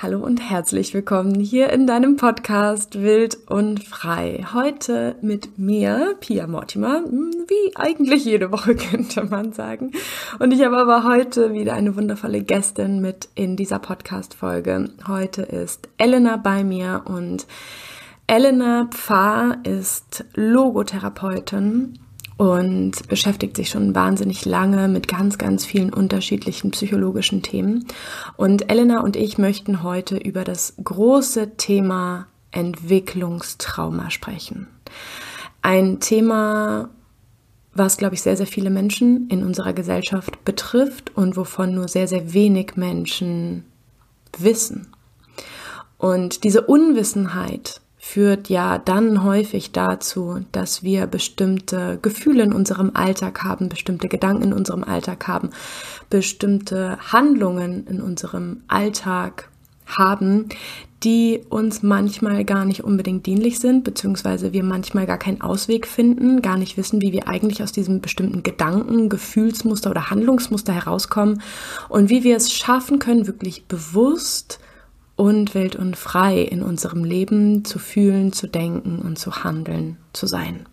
Hallo und herzlich willkommen hier in deinem Podcast Wild und Frei. Heute mit mir, Pia Mortimer, hm, wie eigentlich jede Woche könnte man sagen. Und ich habe aber heute wieder eine wundervolle Gästin mit in dieser Podcast-Folge. Heute ist Elena bei mir und Elena Pfarr ist Logotherapeutin und beschäftigt sich schon wahnsinnig lange mit ganz, ganz vielen unterschiedlichen psychologischen Themen. Und Elena und ich möchten heute über das große Thema Entwicklungstrauma sprechen. Ein Thema, was, glaube ich, sehr, sehr viele Menschen in unserer Gesellschaft betrifft und wovon nur sehr, sehr wenig Menschen wissen. Und diese Unwissenheit führt ja dann häufig dazu, dass wir bestimmte Gefühle in unserem Alltag haben, bestimmte Gedanken in unserem Alltag haben, bestimmte Handlungen in unserem Alltag haben, die uns manchmal gar nicht unbedingt dienlich sind, beziehungsweise wir manchmal gar keinen Ausweg finden, gar nicht wissen, wie wir eigentlich aus diesem bestimmten Gedanken, Gefühlsmuster oder Handlungsmuster herauskommen. Und wie wir es schaffen können, wirklich bewusst und wild und frei in unserem Leben zu fühlen, zu denken und zu handeln, zu sein.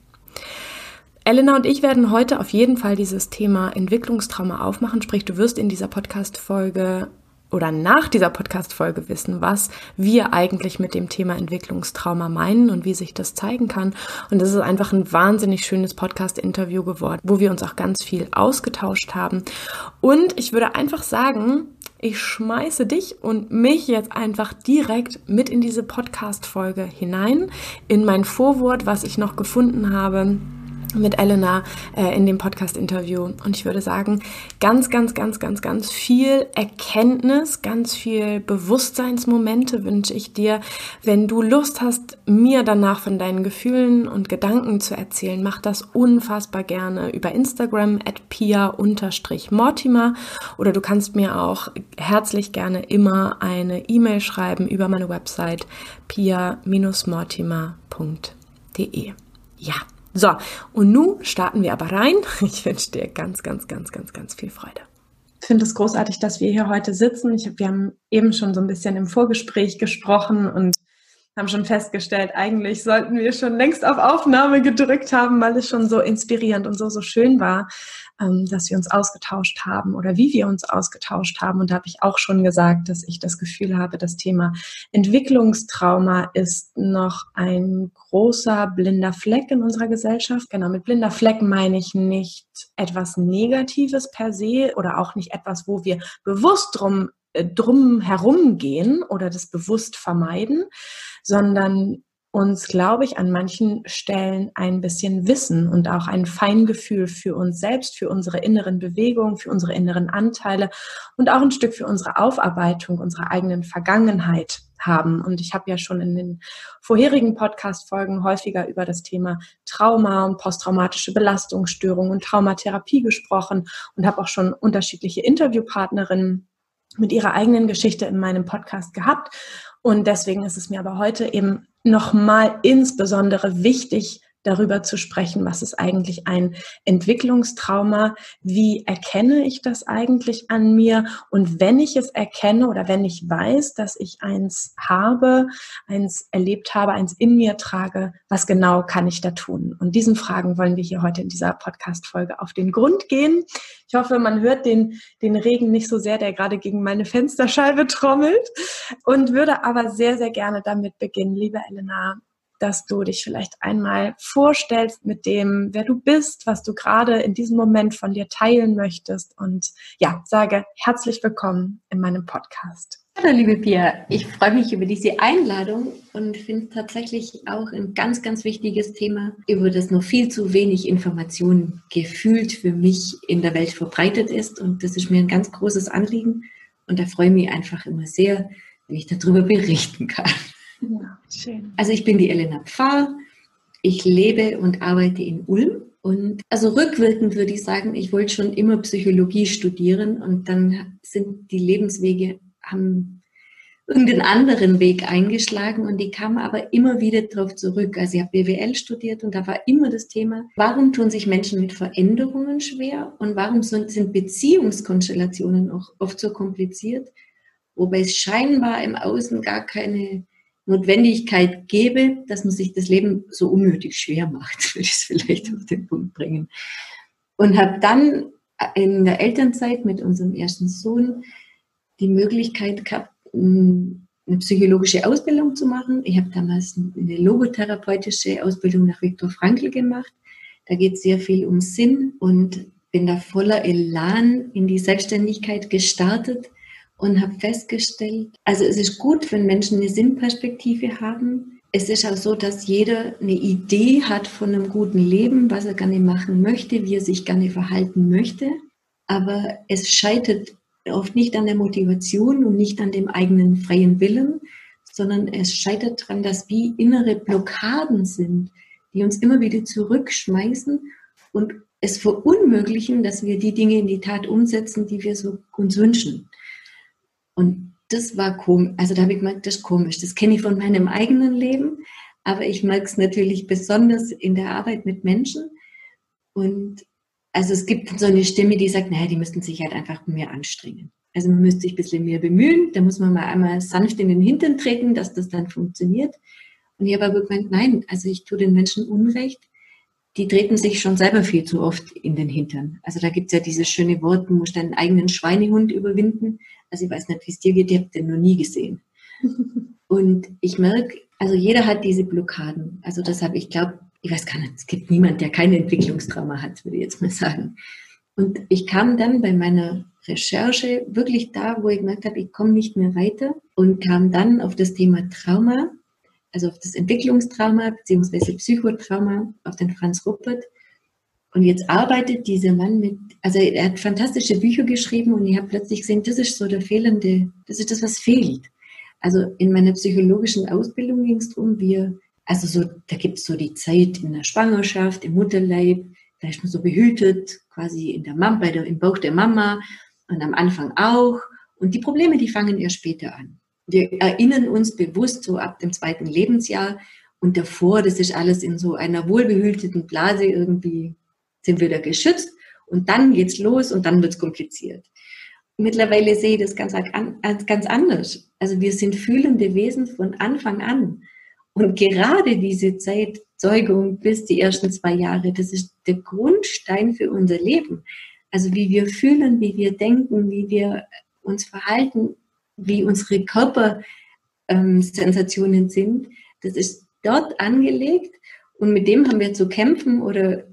Elena und ich werden heute auf jeden Fall dieses Thema Entwicklungstrauma aufmachen, sprich du wirst in dieser Podcast-Folge oder nach dieser Podcast-Folge wissen, was wir eigentlich mit dem Thema Entwicklungstrauma meinen und wie sich das zeigen kann. Und es ist einfach ein wahnsinnig schönes Podcast-Interview geworden, wo wir uns auch ganz viel ausgetauscht haben. Und ich würde einfach sagen, ich schmeiße dich und mich jetzt einfach direkt mit in diese Podcast-Folge hinein, in mein Vorwort, was ich noch gefunden habe mit Elena äh, in dem Podcast-Interview. Und ich würde sagen, ganz, ganz, ganz, ganz, ganz viel Erkenntnis, ganz viel Bewusstseinsmomente wünsche ich dir. Wenn du Lust hast, mir danach von deinen Gefühlen und Gedanken zu erzählen, mach das unfassbar gerne über Instagram at pia-mortimer oder du kannst mir auch herzlich gerne immer eine E-Mail schreiben über meine Website pia-mortimer.de. Ja. So, und nun starten wir aber rein. Ich wünsche dir ganz, ganz, ganz, ganz, ganz viel Freude. Ich finde es großartig, dass wir hier heute sitzen. Ich, wir haben eben schon so ein bisschen im Vorgespräch gesprochen und haben schon festgestellt, eigentlich sollten wir schon längst auf Aufnahme gedrückt haben, weil es schon so inspirierend und so, so schön war, ähm, dass wir uns ausgetauscht haben oder wie wir uns ausgetauscht haben. Und da habe ich auch schon gesagt, dass ich das Gefühl habe, das Thema Entwicklungstrauma ist noch ein großer blinder Fleck in unserer Gesellschaft. Genau, mit blinder Fleck meine ich nicht etwas Negatives per se oder auch nicht etwas, wo wir bewusst drum äh, drum herumgehen oder das bewusst vermeiden, sondern uns, glaube ich, an manchen Stellen ein bisschen Wissen und auch ein Feingefühl für uns selbst, für unsere inneren Bewegungen, für unsere inneren Anteile und auch ein Stück für unsere Aufarbeitung unserer eigenen Vergangenheit haben. Und ich habe ja schon in den vorherigen Podcast-Folgen häufiger über das Thema Trauma und posttraumatische Belastungsstörung und Traumatherapie gesprochen und habe auch schon unterschiedliche Interviewpartnerinnen mit ihrer eigenen Geschichte in meinem Podcast gehabt. Und deswegen ist es mir aber heute eben nochmal insbesondere wichtig, darüber zu sprechen, was ist eigentlich ein Entwicklungstrauma, wie erkenne ich das eigentlich an mir und wenn ich es erkenne oder wenn ich weiß, dass ich eins habe, eins erlebt habe, eins in mir trage, was genau kann ich da tun? Und diesen Fragen wollen wir hier heute in dieser Podcast-Folge auf den Grund gehen. Ich hoffe, man hört den, den Regen nicht so sehr, der gerade gegen meine Fensterscheibe trommelt und würde aber sehr, sehr gerne damit beginnen, liebe Elena, dass du dich vielleicht einmal vorstellst mit dem, wer du bist, was du gerade in diesem Moment von dir teilen möchtest. Und ja, sage herzlich willkommen in meinem Podcast. Hallo, liebe Pia. Ich freue mich über diese Einladung und finde tatsächlich auch ein ganz, ganz wichtiges Thema, über das noch viel zu wenig Information gefühlt für mich in der Welt verbreitet ist. Und das ist mir ein ganz großes Anliegen. Und da freue ich mich einfach immer sehr, wie ich darüber berichten kann. Schön. Also ich bin die Elena Pfarr. Ich lebe und arbeite in Ulm. Und also rückwirkend würde ich sagen, ich wollte schon immer Psychologie studieren und dann sind die Lebenswege, haben irgendeinen anderen Weg eingeschlagen und ich kam aber immer wieder darauf zurück. Also ich habe BWL studiert und da war immer das Thema, warum tun sich Menschen mit Veränderungen schwer und warum sind Beziehungskonstellationen auch oft so kompliziert? wobei es scheinbar im Außen gar keine Notwendigkeit gäbe, dass man sich das Leben so unnötig schwer macht, würde ich es vielleicht auf den Punkt bringen. Und habe dann in der Elternzeit mit unserem ersten Sohn die Möglichkeit gehabt, eine psychologische Ausbildung zu machen. Ich habe damals eine logotherapeutische Ausbildung nach Viktor Frankl gemacht. Da geht es sehr viel um Sinn und bin da voller Elan in die Selbstständigkeit gestartet und habe festgestellt, also es ist gut, wenn Menschen eine Sinnperspektive haben. Es ist auch so, dass jeder eine Idee hat von einem guten Leben, was er gerne machen möchte, wie er sich gerne verhalten möchte. Aber es scheitert oft nicht an der Motivation und nicht an dem eigenen freien Willen, sondern es scheitert daran, dass wie innere Blockaden sind, die uns immer wieder zurückschmeißen und es verunmöglichen, dass wir die Dinge in die Tat umsetzen, die wir so uns wünschen. Und das war komisch. Also da habe ich gemerkt, das ist komisch. Das kenne ich von meinem eigenen Leben, aber ich mag es natürlich besonders in der Arbeit mit Menschen. Und also es gibt so eine Stimme, die sagt, naja, die müssten sich halt einfach mehr anstrengen. Also man müsste sich ein bisschen mehr bemühen, da muss man mal einmal sanft in den Hintern treten, dass das dann funktioniert. Und ich habe aber gemeint, nein, also ich tue den Menschen Unrecht. Die treten sich schon selber viel zu oft in den Hintern. Also da gibt es ja dieses schöne Wort, du musst deinen eigenen Schweinehund überwinden. Also ich weiß nicht, wie es dir geht, ich habe den noch nie gesehen. Und ich merke, also jeder hat diese Blockaden. Also deshalb, ich glaube, ich weiß gar nicht, es gibt niemand, der keine Entwicklungstrauma hat, würde ich jetzt mal sagen. Und ich kam dann bei meiner Recherche wirklich da, wo ich gemerkt habe, ich komme nicht mehr weiter und kam dann auf das Thema Trauma, also auf das Entwicklungstrauma bzw. Psychotrauma, auf den Franz Ruppert. Und jetzt arbeitet dieser Mann mit, also er hat fantastische Bücher geschrieben und ich habe plötzlich gesehen, das ist so der fehlende, das ist das, was fehlt. Also in meiner psychologischen Ausbildung ging es darum, wir also so, da gibt es so die Zeit in der Schwangerschaft, im Mutterleib, da ist man so behütet, quasi in der Mama, bei der, im Bauch der Mama und am Anfang auch. Und die Probleme, die fangen eher später an. Wir erinnern uns bewusst so ab dem zweiten Lebensjahr und davor, das ist alles in so einer wohlbehüteten Blase irgendwie, sind wir da geschützt und dann geht's los und dann wird's kompliziert. Mittlerweile sehe ich das ganz, ganz anders. Also wir sind fühlende Wesen von Anfang an. Und gerade diese Zeit, Zeugung bis die ersten zwei Jahre, das ist der Grundstein für unser Leben. Also wie wir fühlen, wie wir denken, wie wir uns verhalten, wie unsere Körpersensationen ähm, sind, das ist dort angelegt und mit dem haben wir zu kämpfen oder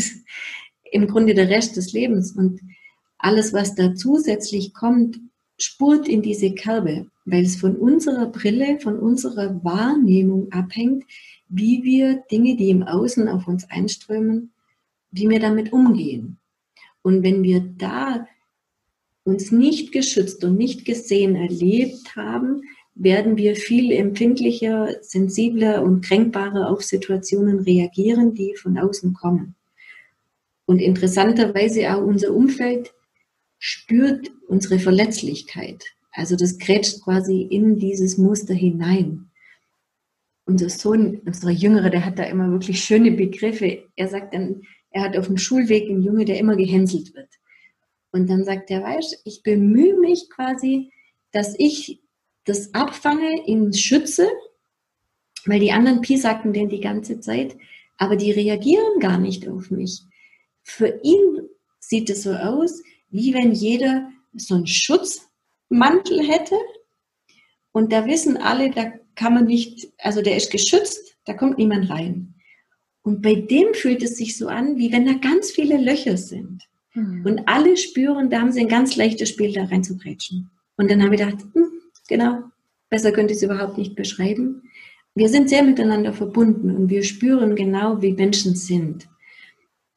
im Grunde der Rest des Lebens. Und alles, was da zusätzlich kommt, spurt in diese Kerbe weil es von unserer Brille, von unserer Wahrnehmung abhängt, wie wir Dinge, die im Außen auf uns einströmen, wie wir damit umgehen. Und wenn wir da uns nicht geschützt und nicht gesehen erlebt haben, werden wir viel empfindlicher, sensibler und kränkbarer auf Situationen reagieren, die von außen kommen. Und interessanterweise auch unser Umfeld spürt unsere Verletzlichkeit. Also das grätscht quasi in dieses Muster hinein. Unser Sohn, unser Jüngere, der hat da immer wirklich schöne Begriffe. Er sagt dann, er hat auf dem Schulweg einen Junge, der immer gehänselt wird. Und dann sagt er, weißt ich bemühe mich quasi, dass ich das abfange, ihn schütze, weil die anderen piesacken den die ganze Zeit, aber die reagieren gar nicht auf mich. Für ihn sieht es so aus, wie wenn jeder so einen Schutz Mantel hätte. Und da wissen alle, da kann man nicht, also der ist geschützt, da kommt niemand rein. Und bei dem fühlt es sich so an, wie wenn da ganz viele Löcher sind. Mhm. Und alle spüren, da haben sie ein ganz leichtes Spiel, da rein zu grätschen. Und dann habe ich gedacht, hm, genau, besser könnte ich es überhaupt nicht beschreiben. Wir sind sehr miteinander verbunden und wir spüren genau, wie Menschen sind.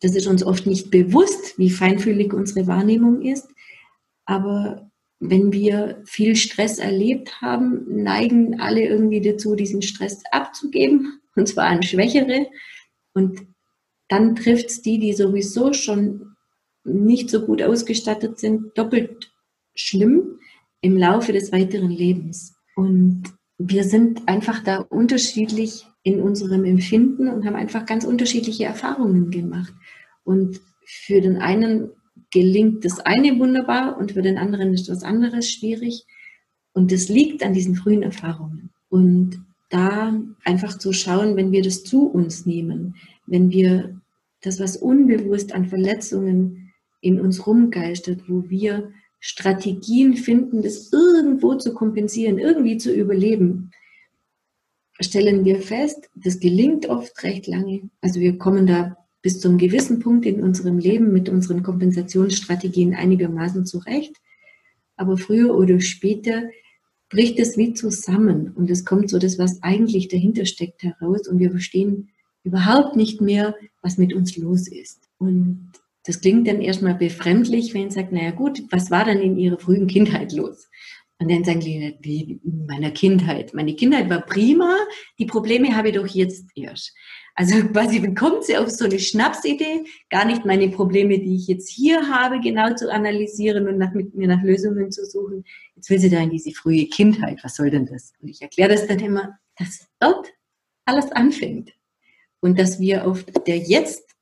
Das ist uns oft nicht bewusst, wie feinfühlig unsere Wahrnehmung ist, aber wenn wir viel Stress erlebt haben, neigen alle irgendwie dazu, diesen Stress abzugeben, und zwar an Schwächere. Und dann trifft es die, die sowieso schon nicht so gut ausgestattet sind, doppelt schlimm im Laufe des weiteren Lebens. Und wir sind einfach da unterschiedlich in unserem Empfinden und haben einfach ganz unterschiedliche Erfahrungen gemacht. Und für den einen gelingt das eine wunderbar und für den anderen ist was anderes schwierig. Und das liegt an diesen frühen Erfahrungen. Und da einfach zu schauen, wenn wir das zu uns nehmen, wenn wir das, was unbewusst an Verletzungen in uns rumgeistert, wo wir Strategien finden, das irgendwo zu kompensieren, irgendwie zu überleben, stellen wir fest, das gelingt oft recht lange. Also wir kommen da bis zum gewissen Punkt in unserem Leben mit unseren Kompensationsstrategien einigermaßen zurecht. Aber früher oder später bricht es wie zusammen und es kommt so das, was eigentlich dahinter steckt, heraus und wir verstehen überhaupt nicht mehr, was mit uns los ist. Und das klingt dann erstmal befremdlich, wenn man sagt, naja gut, was war dann in ihrer frühen Kindheit los? Und dann sagen die, wie in meiner Kindheit. Meine Kindheit war prima, die Probleme habe ich doch jetzt erst. Also quasi kommt sie auf so eine Schnapsidee, gar nicht meine Probleme, die ich jetzt hier habe, genau zu analysieren und nach, mit mir nach Lösungen zu suchen. Jetzt will sie da in diese frühe Kindheit. Was soll denn das? Und ich erkläre das dann immer, dass dort alles anfängt. Und dass wir auf der jetzt,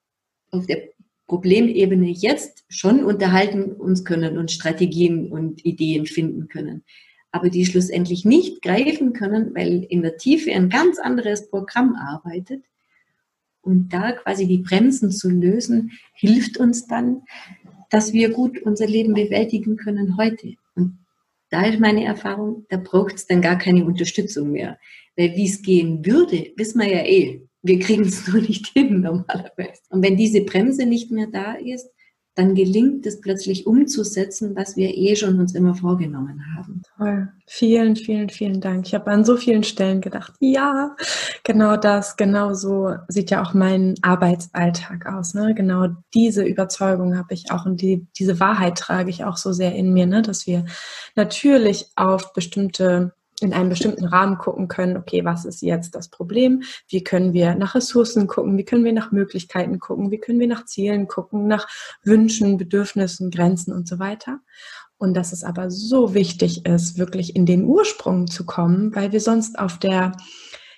auf der Problemebene jetzt schon unterhalten uns können und Strategien und Ideen finden können. Aber die schlussendlich nicht greifen können, weil in der Tiefe ein ganz anderes Programm arbeitet. Und da quasi die Bremsen zu lösen, hilft uns dann, dass wir gut unser Leben bewältigen können heute. Und da ist meine Erfahrung, da braucht es dann gar keine Unterstützung mehr. Weil wie es gehen würde, wissen wir ja eh wir kriegen es nur nicht hin normalerweise. Und wenn diese Bremse nicht mehr da ist, dann gelingt es plötzlich umzusetzen, was wir eh schon uns immer vorgenommen haben. Toll. Vielen, vielen, vielen Dank. Ich habe an so vielen Stellen gedacht, ja, genau das, genau so sieht ja auch mein Arbeitsalltag aus. Ne? Genau diese Überzeugung habe ich auch und die, diese Wahrheit trage ich auch so sehr in mir, ne? dass wir natürlich auf bestimmte in einem bestimmten Rahmen gucken können, okay, was ist jetzt das Problem? Wie können wir nach Ressourcen gucken? Wie können wir nach Möglichkeiten gucken? Wie können wir nach Zielen gucken? Nach Wünschen, Bedürfnissen, Grenzen und so weiter. Und dass es aber so wichtig ist, wirklich in den Ursprung zu kommen, weil wir sonst auf der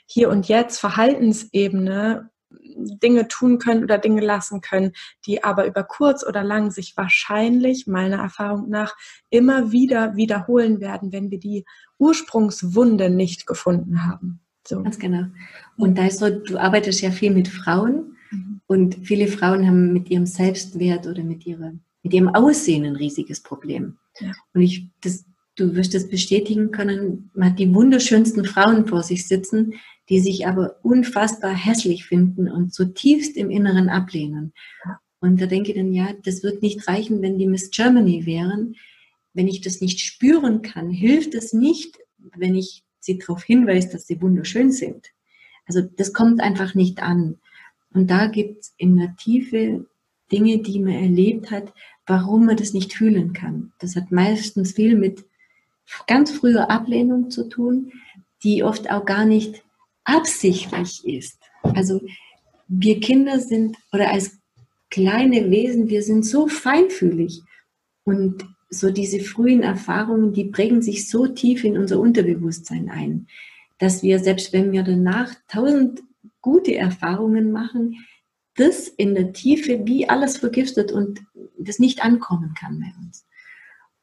hier und jetzt Verhaltensebene Dinge tun können oder Dinge lassen können, die aber über kurz oder lang sich wahrscheinlich meiner Erfahrung nach immer wieder wiederholen werden, wenn wir die Ursprungswunde nicht gefunden haben. So. Ganz genau. Und da ist so, du arbeitest ja viel mit Frauen mhm. und viele Frauen haben mit ihrem Selbstwert oder mit, ihrer, mit ihrem Aussehen ein riesiges Problem. Ja. Und ich, das, du wirst das bestätigen können, man hat die wunderschönsten Frauen vor sich sitzen, die sich aber unfassbar hässlich finden und zutiefst im Inneren ablehnen. Und da denke ich dann, ja, das wird nicht reichen, wenn die Miss Germany wären. Wenn ich das nicht spüren kann, hilft es nicht, wenn ich sie darauf hinweise, dass sie wunderschön sind. Also das kommt einfach nicht an. Und da gibt es in der Tiefe Dinge, die man erlebt hat, warum man das nicht fühlen kann. Das hat meistens viel mit ganz früher Ablehnung zu tun, die oft auch gar nicht absichtlich ist. Also wir Kinder sind oder als kleine Wesen, wir sind so feinfühlig und so diese frühen Erfahrungen, die prägen sich so tief in unser Unterbewusstsein ein, dass wir selbst wenn wir danach tausend gute Erfahrungen machen, das in der Tiefe wie alles vergiftet und das nicht ankommen kann bei uns.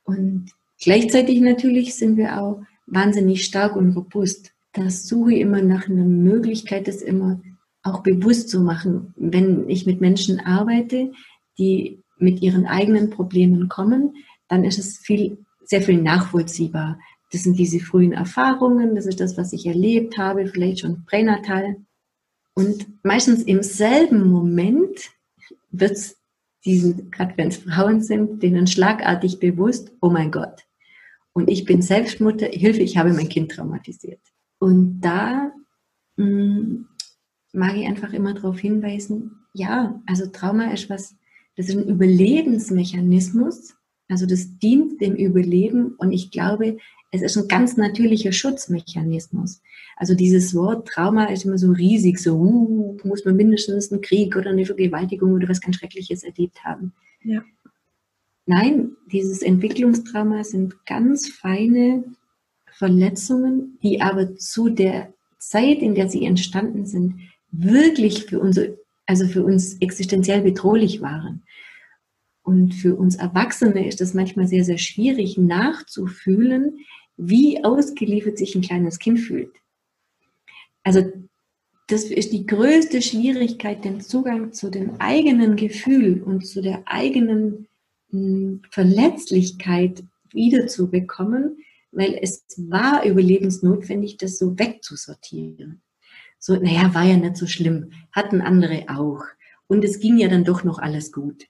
Und gleichzeitig natürlich sind wir auch wahnsinnig stark und robust das suche ich immer nach einer Möglichkeit, das immer auch bewusst zu machen. Wenn ich mit Menschen arbeite, die mit ihren eigenen Problemen kommen, dann ist es viel, sehr viel nachvollziehbar. Das sind diese frühen Erfahrungen, das ist das, was ich erlebt habe, vielleicht schon pränatal. Und meistens im selben Moment wird es diesen, gerade wenn es Frauen sind, denen schlagartig bewusst, oh mein Gott. Und ich bin Selbstmutter, Hilfe, ich habe mein Kind traumatisiert. Und da mh, mm, mag ich einfach immer darauf hinweisen, ja, also Trauma ist was, das ist ein Überlebensmechanismus, also das dient dem Überleben und ich glaube, es ist ein ganz natürlicher Schutzmechanismus. Also dieses Wort Trauma ist immer so riesig, so uh, muss man mindestens einen Krieg oder eine Vergewaltigung oder was ganz Schreckliches erlebt haben. Ja. Nein, dieses Entwicklungstrauma sind ganz feine Verletzungen, die aber zu der Zeit, in der sie entstanden sind, wirklich für uns, also für uns existenziell bedrohlich waren. Und für uns Erwachsene ist es manchmal sehr, sehr schwierig nachzufühlen, wie ausgeliefert sich ein kleines Kind fühlt. Also das ist die größte Schwierigkeit, den Zugang zu dem eigenen Gefühl und zu der eigenen hm, Verletzlichkeit wiederzubekommen, weil es war überlebensnotwendig, das so wegzusortieren. So, naja, war ja nicht so schlimm, hatten andere auch. Und es ging ja dann doch noch alles gut.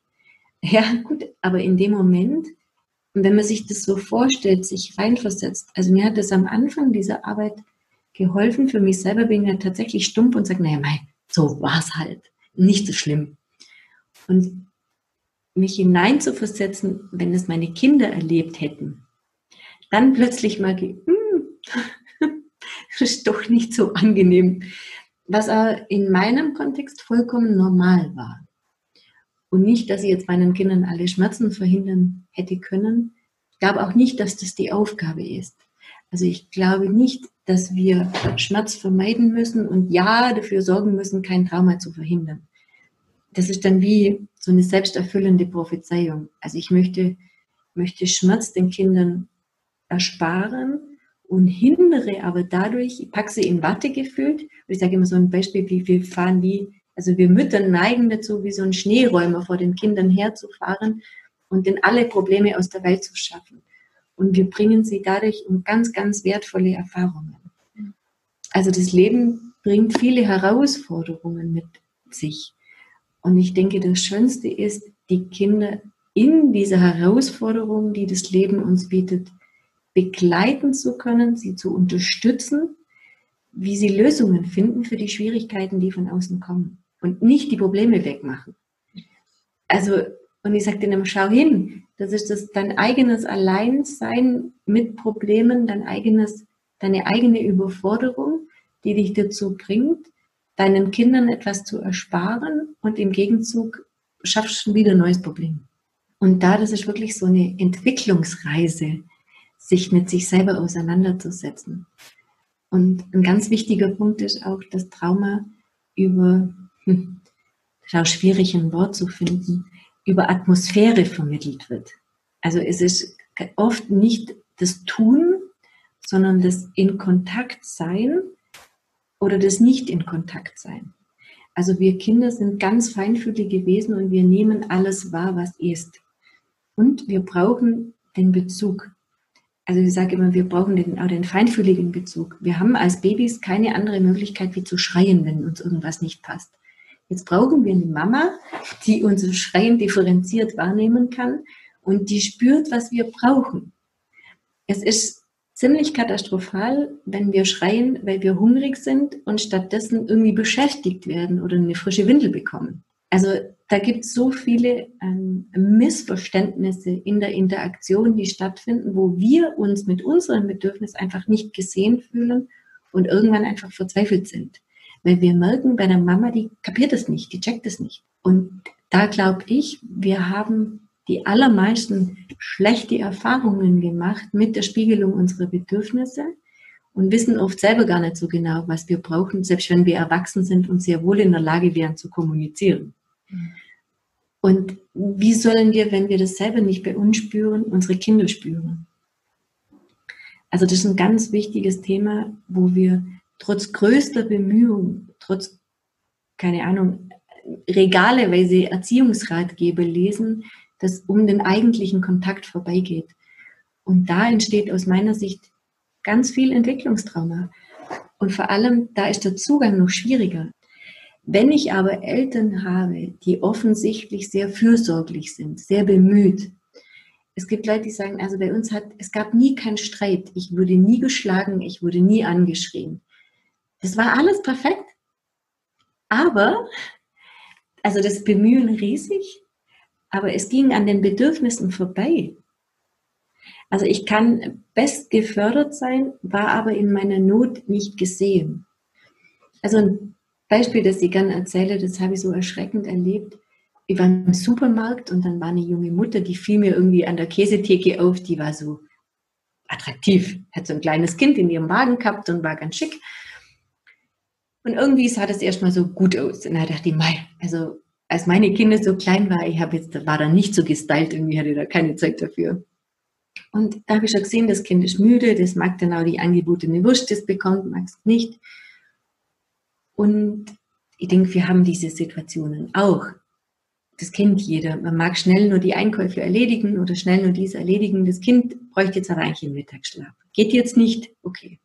Ja, gut, aber in dem Moment, wenn man sich das so vorstellt, sich reinversetzt, also mir hat das am Anfang dieser Arbeit geholfen. Für mich selber bin ich ja tatsächlich stumpf und sage, naja, mei, so war es halt. Nicht so schlimm. Und mich hineinzuversetzen, wenn es meine Kinder erlebt hätten, dann plötzlich mal, hm, ist doch nicht so angenehm. Was aber in meinem Kontext vollkommen normal war. Und nicht, dass ich jetzt meinen Kindern alle Schmerzen verhindern hätte können. Ich glaube auch nicht, dass das die Aufgabe ist. Also ich glaube nicht, dass wir Schmerz vermeiden müssen und ja dafür sorgen müssen, kein Trauma zu verhindern. Das ist dann wie so eine selbsterfüllende Prophezeiung. Also ich möchte, möchte Schmerz den Kindern ersparen und hindere aber dadurch, ich packe sie in Watte gefühlt. Ich sage immer so ein Beispiel, wie wir fahren wie, also wir Mütter neigen dazu, wie so ein Schneeräumer vor den Kindern herzufahren und den alle Probleme aus der Welt zu schaffen. Und wir bringen sie dadurch um ganz, ganz wertvolle Erfahrungen. Also das Leben bringt viele Herausforderungen mit sich. Und ich denke, das Schönste ist, die Kinder in dieser Herausforderung, die das Leben uns bietet, begleiten zu können, sie zu unterstützen, wie sie Lösungen finden für die Schwierigkeiten, die von außen kommen und nicht die Probleme wegmachen. Also, und ich sage denen immer, schau hin, das ist das, dein eigenes Alleinsein mit Problemen, dein eigenes, deine eigene Überforderung, die dich dazu bringt, deinen Kindern etwas zu ersparen und im Gegenzug schaffst du wieder ein neues Problem. Und da, das ist wirklich so eine Entwicklungsreise, sich mit sich selber auseinanderzusetzen. Und ein ganz wichtiger Punkt ist auch, dass Trauma über, hm, ist auch schwierig ein Wort zu finden, über Atmosphäre vermittelt wird. Also es ist oft nicht das Tun, sondern das in Kontakt sein oder das nicht in Kontakt sein. Also wir Kinder sind ganz feinfühlige Wesen und wir nehmen alles wahr, was ist. Und wir brauchen den Bezug. Also ich sage immer, wir brauchen den, auch den feinfühligen Bezug. Wir haben als Babys keine andere Möglichkeit, wie zu schreien, wenn uns irgendwas nicht passt. Jetzt brauchen wir eine Mama, die unser Schreien differenziert wahrnehmen kann und die spürt, was wir brauchen. Es ist ziemlich katastrophal, wenn wir schreien, weil wir hungrig sind und stattdessen irgendwie beschäftigt werden oder eine frische Windel bekommen. Also da gibt es so viele ähm, Missverständnisse in der Interaktion, die stattfinden, wo wir uns mit unserem Bedürfnis einfach nicht gesehen fühlen und irgendwann einfach verzweifelt sind. Weil wir merken, bei der Mama, die kapiert es nicht, die checkt es nicht. Und da glaube ich, wir haben die allermeisten schlechte Erfahrungen gemacht mit der Spiegelung unserer Bedürfnisse und wissen oft selber gar nicht so genau, was wir brauchen, selbst wenn wir erwachsen sind und sehr wohl in der Lage wären zu kommunizieren. Und wie sollen wir, wenn wir das selber nicht bei uns spüren, unsere Kinder spüren? Also das ist ein ganz wichtiges Thema, wo wir trotz größter Bemühungen, trotz, keine Ahnung, Regale, weil sie Erziehungsratgeber lesen, das um den eigentlichen Kontakt vorbeigeht. Und da entsteht aus meiner Sicht ganz viel Entwicklungstrauma. Und vor allem, da ist der Zugang noch schwieriger. Wenn ich aber Eltern habe, die offensichtlich sehr fürsorglich sind, sehr bemüht, es gibt Leute, die sagen, also bei uns hat, es gab nie keinen Streit, ich wurde nie geschlagen, ich wurde nie angeschrien. Das war alles perfekt. Aber, also das Bemühen riesig, aber es ging an den Bedürfnissen vorbei. Also ich kann best gefördert sein, war aber in meiner Not nicht gesehen. Also ein Beispiel, das ich gerne erzähle, das habe ich so erschreckend erlebt. Ich war im Supermarkt und dann war eine junge Mutter, die fiel mir irgendwie an der Käsetheke auf, die war so attraktiv, hat so ein kleines Kind in ihrem Wagen gehabt und war ganz schick. Und irgendwie sah das erstmal so gut aus. Und da dachte ich, mei, also als meine Kinder so klein waren, ich habe jetzt, war da nicht so gestylt, irgendwie hatte da keine Zeit dafür. Und da habe ich schon gesehen, das Kind ist müde, das mag dann auch die angebotene Wurst, das bekommt, mag es nicht. Und ich denke, wir haben diese Situationen auch. Das kennt jeder. Man mag schnell nur die Einkäufe erledigen oder schnell nur dies erledigen. Das Kind bräuchte jetzt aber eigentlich einen Mittagsschlaf. Geht jetzt nicht? Okay.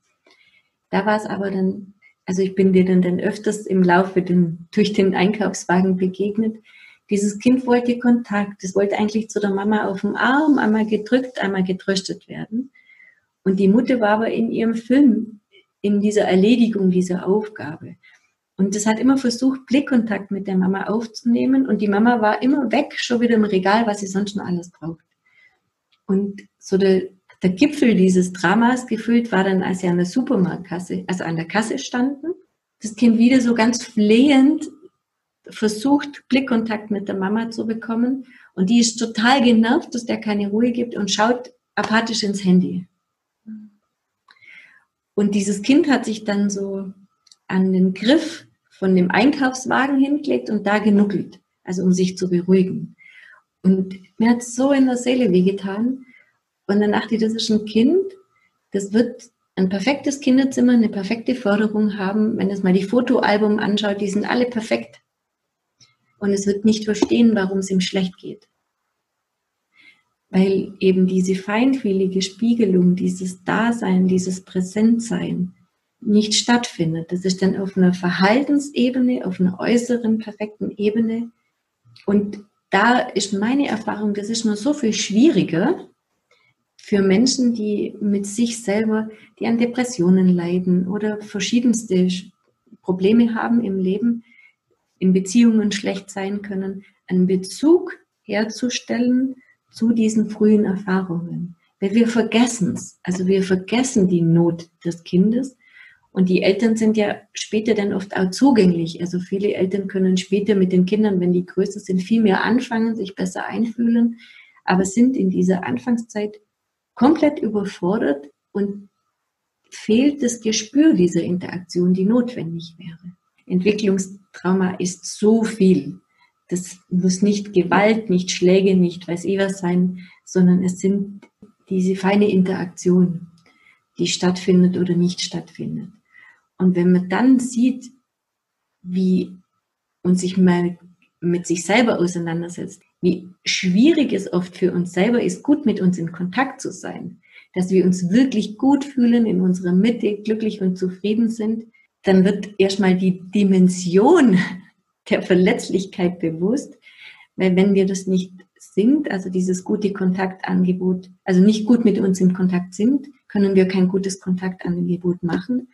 Da war es aber dann, also ich bin dir dann, öfters im Laufe den, durch den Einkaufswagen begegnet. Dieses Kind wollte Kontakt. Es wollte eigentlich zu der Mama auf dem Arm, einmal gedrückt, einmal getröstet werden. Und die Mutter war aber in ihrem Film, in dieser Erledigung dieser Aufgabe. Und das hat immer versucht, Blickkontakt mit der Mama aufzunehmen. Und die Mama war immer weg, schon wieder im Regal, was sie sonst noch alles braucht. Und so der, der Gipfel dieses Dramas gefühlt war dann, als sie an der Supermarktkasse, also an der Kasse standen, das Kind wieder so ganz flehend versucht, Blickkontakt mit der Mama zu bekommen. Und die ist total genervt, dass der keine Ruhe gibt und schaut apathisch ins Handy. Und dieses Kind hat sich dann so an den Griff von dem Einkaufswagen hingelegt und da genuckelt, also um sich zu beruhigen. Und mir hat es so in der Seele wehgetan. Und dann dachte ich, das ist ein Kind, das wird ein perfektes Kinderzimmer, eine perfekte Förderung haben. Wenn es mal die Fotoalbum anschaut, die sind alle perfekt. Und es wird nicht verstehen, warum es ihm schlecht geht. Weil eben diese feinfühlige Spiegelung, dieses Dasein, dieses Präsentsein, nicht stattfindet. Das ist dann auf einer Verhaltensebene, auf einer äußeren, perfekten Ebene. Und da ist meine Erfahrung, das ist nur so viel schwieriger für Menschen, die mit sich selber, die an Depressionen leiden oder verschiedenste Probleme haben im Leben, in Beziehungen schlecht sein können, einen Bezug herzustellen zu diesen frühen Erfahrungen. Weil wir vergessen es. Also wir vergessen die Not des Kindes und die Eltern sind ja später dann oft auch zugänglich. Also viele Eltern können später mit den Kindern, wenn die größer sind, viel mehr anfangen, sich besser einfühlen, aber sind in dieser Anfangszeit komplett überfordert und fehlt das Gespür dieser Interaktion, die notwendig wäre. Entwicklungstrauma ist so viel. Das muss nicht Gewalt, nicht Schläge, nicht weiß ich was sein, sondern es sind diese feine Interaktion, die stattfindet oder nicht stattfindet. Und wenn man dann sieht, wie und sich mal mit sich selber auseinandersetzt, wie schwierig es oft für uns selber ist, gut mit uns in Kontakt zu sein, dass wir uns wirklich gut fühlen, in unserer Mitte glücklich und zufrieden sind, dann wird erstmal die Dimension der Verletzlichkeit bewusst, weil wenn wir das nicht sind, also dieses gute Kontaktangebot, also nicht gut mit uns in Kontakt sind, können wir kein gutes Kontaktangebot machen.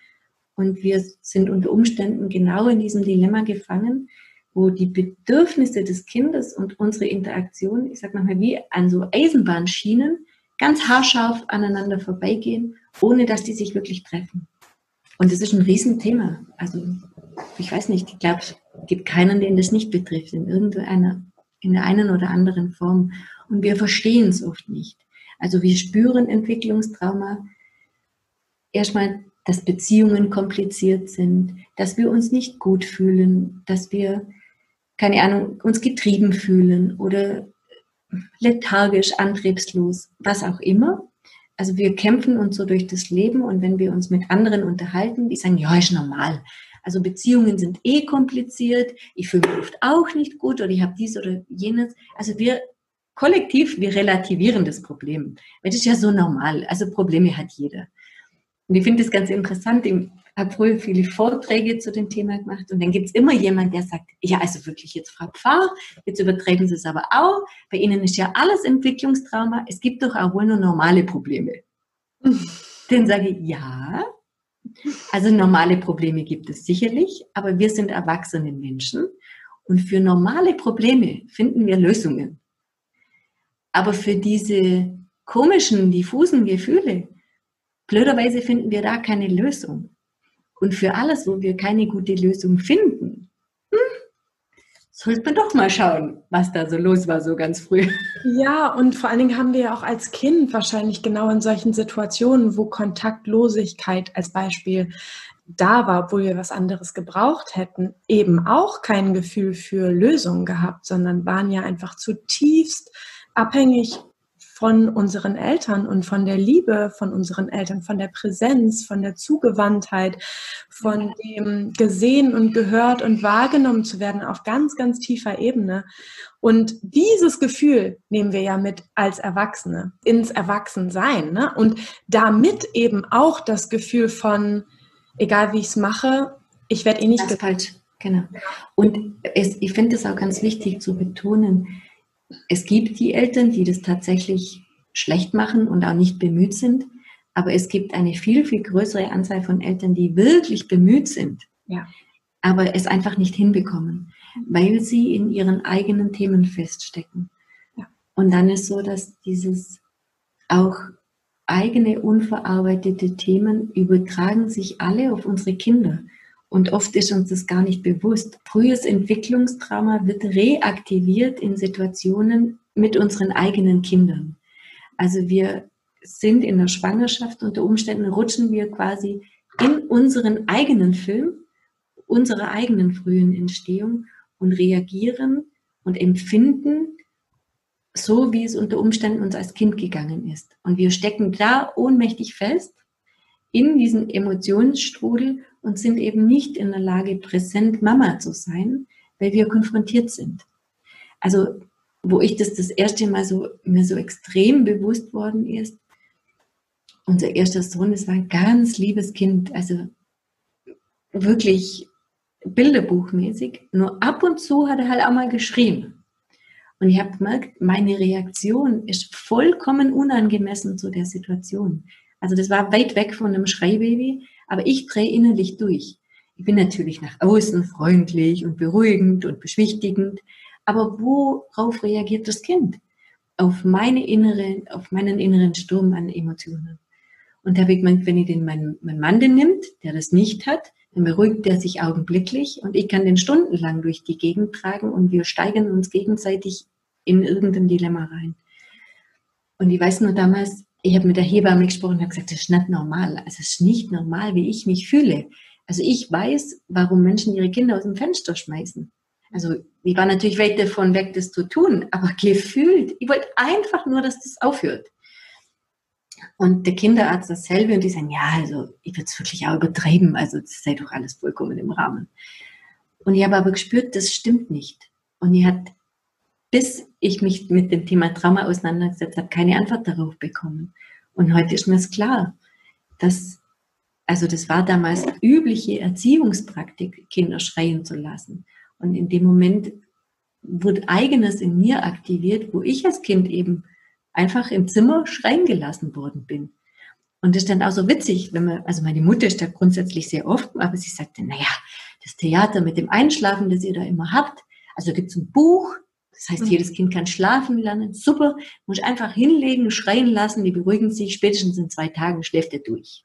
Und wir sind unter Umständen genau in diesem Dilemma gefangen, wo die Bedürfnisse des Kindes und unsere Interaktion, ich sag mal wie an so Eisenbahnschienen, ganz haarscharf aneinander vorbeigehen, ohne dass die sich wirklich treffen. Und das ist ein Riesenthema. Also ich weiß nicht, ich glaube, es gibt keinen, den das nicht betrifft, in irgendeiner, in der einen oder anderen Form. Und wir verstehen es oft nicht. Also wir spüren Entwicklungstrauma erstmal dass Beziehungen kompliziert sind, dass wir uns nicht gut fühlen, dass wir, keine Ahnung, uns getrieben fühlen oder lethargisch, antriebslos, was auch immer. Also wir kämpfen uns so durch das Leben und wenn wir uns mit anderen unterhalten, die sagen, ja, ist normal. Also Beziehungen sind eh kompliziert, ich fühle mich oft auch nicht gut oder ich habe dies oder jenes. Also wir kollektiv, wir relativieren das Problem. Das ist ja so normal. Also Probleme hat jeder. Und ich finde das ganz interessant. Ich habe früher viele Vorträge zu dem Thema gemacht und dann gibt es immer jemand, der sagt, ja, also wirklich jetzt Frau Pfarr, jetzt übertreiben Sie es aber auch. Bei Ihnen ist ja alles Entwicklungstrauma. Es gibt doch auch wohl nur normale Probleme. dann sage ich, ja, also normale Probleme gibt es sicherlich, aber wir sind erwachsene Menschen und für normale Probleme finden wir Lösungen. Aber für diese komischen, diffusen Gefühle, Blöderweise finden wir da keine Lösung. Und für alles, wo wir keine gute Lösung finden, hm, sollte man doch mal schauen, was da so los war, so ganz früh. Ja, und vor allen Dingen haben wir ja auch als Kind wahrscheinlich genau in solchen Situationen, wo Kontaktlosigkeit als Beispiel da war, obwohl wir was anderes gebraucht hätten, eben auch kein Gefühl für Lösungen gehabt, sondern waren ja einfach zutiefst abhängig von unseren Eltern und von der Liebe von unseren Eltern, von der Präsenz, von der Zugewandtheit, von dem gesehen und gehört und wahrgenommen zu werden auf ganz, ganz tiefer Ebene. Und dieses Gefühl nehmen wir ja mit als Erwachsene ins Erwachsensein. Ne? Und damit eben auch das Gefühl von, egal wie ich es mache, ich werde eh nicht. Das falsch, genau. Und es, ich finde es auch ganz wichtig zu betonen, es gibt die Eltern, die das tatsächlich schlecht machen und auch nicht bemüht sind. Aber es gibt eine viel, viel größere Anzahl von Eltern, die wirklich bemüht sind, ja. aber es einfach nicht hinbekommen, weil sie in ihren eigenen Themen feststecken. Ja. Und dann ist so, dass dieses auch eigene unverarbeitete Themen übertragen sich alle auf unsere Kinder. Und oft ist uns das gar nicht bewusst. Frühes Entwicklungstrauma wird reaktiviert in Situationen mit unseren eigenen Kindern. Also wir sind in der Schwangerschaft, unter Umständen rutschen wir quasi in unseren eigenen Film, unserer eigenen frühen Entstehung und reagieren und empfinden so, wie es unter Umständen uns als Kind gegangen ist. Und wir stecken da ohnmächtig fest in diesem Emotionsstrudel und sind eben nicht in der Lage, präsent Mama zu sein, weil wir konfrontiert sind. Also, wo ich das das erste Mal so, mir so extrem bewusst worden ist, unser erster Sohn, das war ein ganz liebes Kind, also wirklich bilderbuchmäßig. Nur ab und zu hat er halt auch mal geschrien. Und ich habe gemerkt, meine Reaktion ist vollkommen unangemessen zu der Situation. Also das war weit weg von einem Schreibaby, aber ich drehe innerlich durch. Ich bin natürlich nach außen freundlich und beruhigend und beschwichtigend, aber worauf reagiert das Kind? Auf meine innere, auf meinen inneren Sturm an Emotionen. Und da habe ich gemeint, wenn ich den mein, mein Mann den nimmt, der das nicht hat, dann beruhigt er sich augenblicklich und ich kann den stundenlang durch die Gegend tragen und wir steigern uns gegenseitig in irgendein Dilemma rein. Und ich weiß nur damals, ich habe mit der Hebamme gesprochen und gesagt, das ist nicht normal. Also es ist nicht normal, wie ich mich fühle. Also ich weiß, warum Menschen ihre Kinder aus dem Fenster schmeißen. Also ich war natürlich weit davon weg, das zu tun, aber gefühlt, ich wollte einfach nur, dass das aufhört. Und der Kinderarzt dasselbe und die sagen, ja, also ich würde es wirklich auch übertreiben, also das sei doch alles vollkommen im Rahmen. Und ich habe aber gespürt, das stimmt nicht. Und ich hat bis ich mich mit dem Thema Trauma auseinandergesetzt habe, keine Antwort darauf bekommen. Und heute ist mir es klar, dass, also das war damals übliche Erziehungspraktik, Kinder schreien zu lassen. Und in dem Moment wurde eigenes in mir aktiviert, wo ich als Kind eben einfach im Zimmer schreien gelassen worden bin. Und das ist dann auch so witzig, wenn man, also meine Mutter ist da grundsätzlich sehr oft, aber sie sagte, naja, das Theater mit dem Einschlafen, das ihr da immer habt, also gibt es ein Buch, das heißt, mhm. jedes Kind kann schlafen lernen. Super. Muss einfach hinlegen, schreien lassen, die beruhigen sich. Spätestens in zwei Tagen schläft er durch.